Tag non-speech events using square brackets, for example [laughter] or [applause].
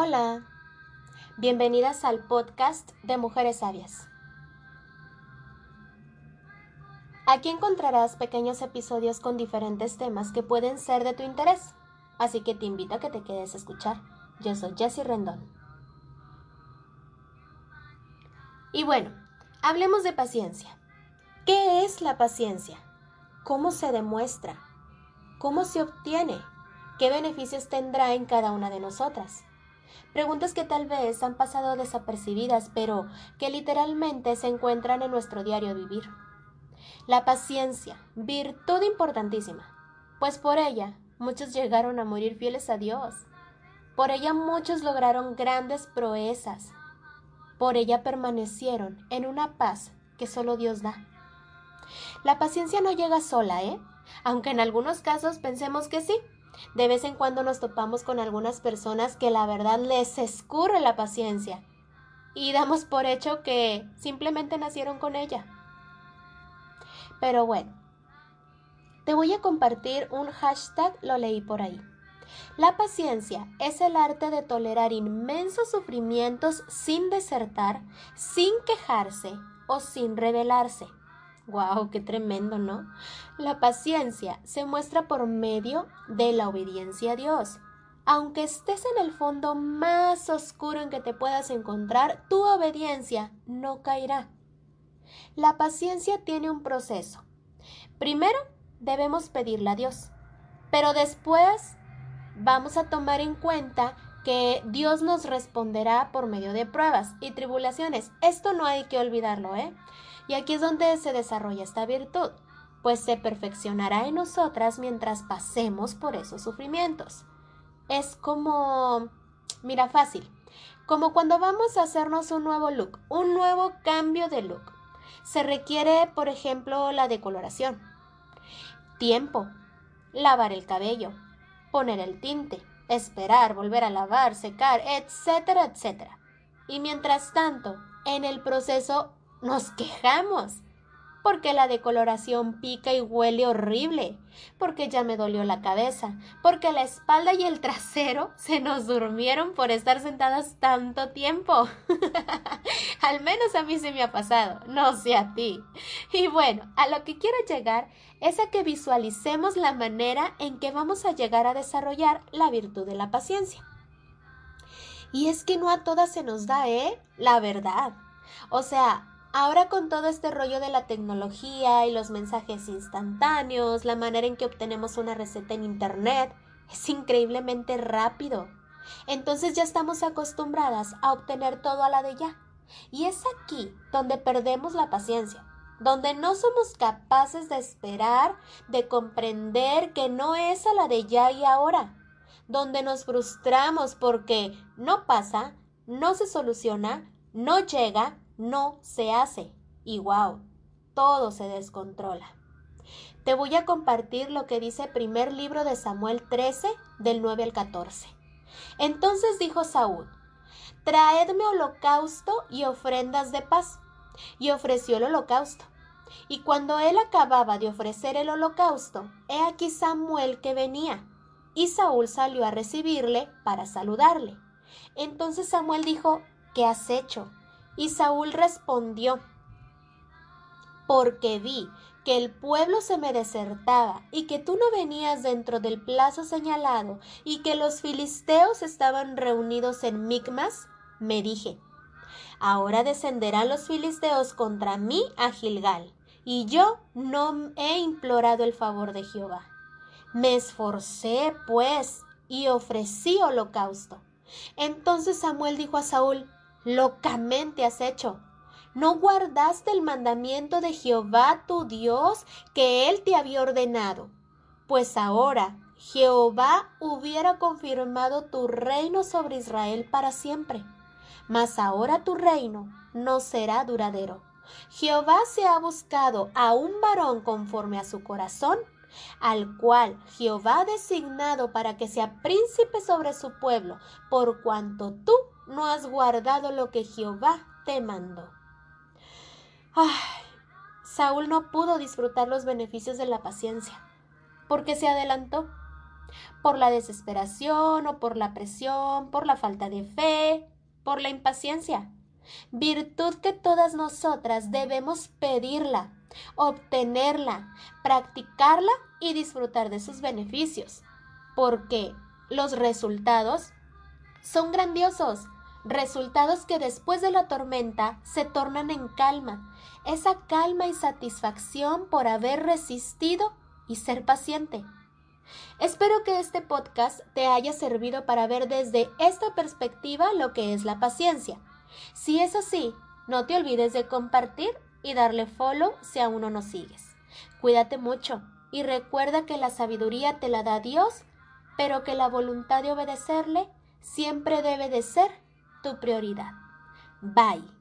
Hola, bienvenidas al podcast de Mujeres Sabias. Aquí encontrarás pequeños episodios con diferentes temas que pueden ser de tu interés, así que te invito a que te quedes a escuchar. Yo soy Jessie Rendón. Y bueno, hablemos de paciencia. ¿Qué es la paciencia? ¿Cómo se demuestra? ¿Cómo se obtiene? ¿Qué beneficios tendrá en cada una de nosotras? Preguntas que tal vez han pasado desapercibidas, pero que literalmente se encuentran en nuestro diario vivir. La paciencia, virtud importantísima, pues por ella muchos llegaron a morir fieles a Dios. Por ella muchos lograron grandes proezas. Por ella permanecieron en una paz que solo Dios da. La paciencia no llega sola, ¿eh? Aunque en algunos casos pensemos que sí, de vez en cuando nos topamos con algunas personas que la verdad les escurre la paciencia y damos por hecho que simplemente nacieron con ella. Pero bueno, te voy a compartir un hashtag, lo leí por ahí. La paciencia es el arte de tolerar inmensos sufrimientos sin desertar, sin quejarse o sin rebelarse. ¡Wow! ¡Qué tremendo, ¿no? La paciencia se muestra por medio de la obediencia a Dios. Aunque estés en el fondo más oscuro en que te puedas encontrar, tu obediencia no caerá. La paciencia tiene un proceso. Primero, debemos pedirle a Dios, pero después vamos a tomar en cuenta que Dios nos responderá por medio de pruebas y tribulaciones. Esto no hay que olvidarlo, ¿eh? Y aquí es donde se desarrolla esta virtud, pues se perfeccionará en nosotras mientras pasemos por esos sufrimientos. Es como, mira, fácil, como cuando vamos a hacernos un nuevo look, un nuevo cambio de look. Se requiere, por ejemplo, la decoloración, tiempo, lavar el cabello, poner el tinte, esperar, volver a lavar, secar, etcétera, etcétera. Y mientras tanto, en el proceso nos quejamos porque la decoloración pica y huele horrible, porque ya me dolió la cabeza, porque la espalda y el trasero [laughs] se nos durmieron por estar sentadas tanto tiempo. [laughs] Al menos a mí se me ha pasado, no sé a ti. Y bueno, a lo que quiero llegar es a que visualicemos la manera en que vamos a llegar a desarrollar la virtud de la paciencia. Y es que no a todas se nos da, ¿eh? La verdad. O sea, Ahora con todo este rollo de la tecnología y los mensajes instantáneos, la manera en que obtenemos una receta en Internet, es increíblemente rápido. Entonces ya estamos acostumbradas a obtener todo a la de ya. Y es aquí donde perdemos la paciencia, donde no somos capaces de esperar, de comprender que no es a la de ya y ahora, donde nos frustramos porque no pasa, no se soluciona, no llega, no se hace. Y wow, todo se descontrola. Te voy a compartir lo que dice el primer libro de Samuel 13, del 9 al 14. Entonces dijo Saúl, Traedme holocausto y ofrendas de paz. Y ofreció el holocausto. Y cuando él acababa de ofrecer el holocausto, he aquí Samuel que venía. Y Saúl salió a recibirle para saludarle. Entonces Samuel dijo, ¿qué has hecho? Y Saúl respondió, porque vi que el pueblo se me desertaba y que tú no venías dentro del plazo señalado y que los filisteos estaban reunidos en Micmas, me dije, ahora descenderán los filisteos contra mí a Gilgal, y yo no he implorado el favor de Jehová. Me esforcé, pues, y ofrecí holocausto. Entonces Samuel dijo a Saúl, locamente has hecho. ¿No guardaste el mandamiento de Jehová tu Dios que él te había ordenado? Pues ahora Jehová hubiera confirmado tu reino sobre Israel para siempre. Mas ahora tu reino no será duradero. Jehová se ha buscado a un varón conforme a su corazón, al cual Jehová ha designado para que sea príncipe sobre su pueblo, por cuanto tú no has guardado lo que Jehová te mandó. Ay, Saúl no pudo disfrutar los beneficios de la paciencia, porque se adelantó. por la desesperación o por la presión, por la falta de fe, por la impaciencia. Virtud que todas nosotras debemos pedirla, obtenerla, practicarla y disfrutar de sus beneficios, porque los resultados son grandiosos, resultados que después de la tormenta se tornan en calma, esa calma y satisfacción por haber resistido y ser paciente. Espero que este podcast te haya servido para ver desde esta perspectiva lo que es la paciencia. Si es así, no te olvides de compartir y darle follow si aún no nos sigues. Cuídate mucho y recuerda que la sabiduría te la da Dios, pero que la voluntad de obedecerle siempre debe de ser tu prioridad. Bye.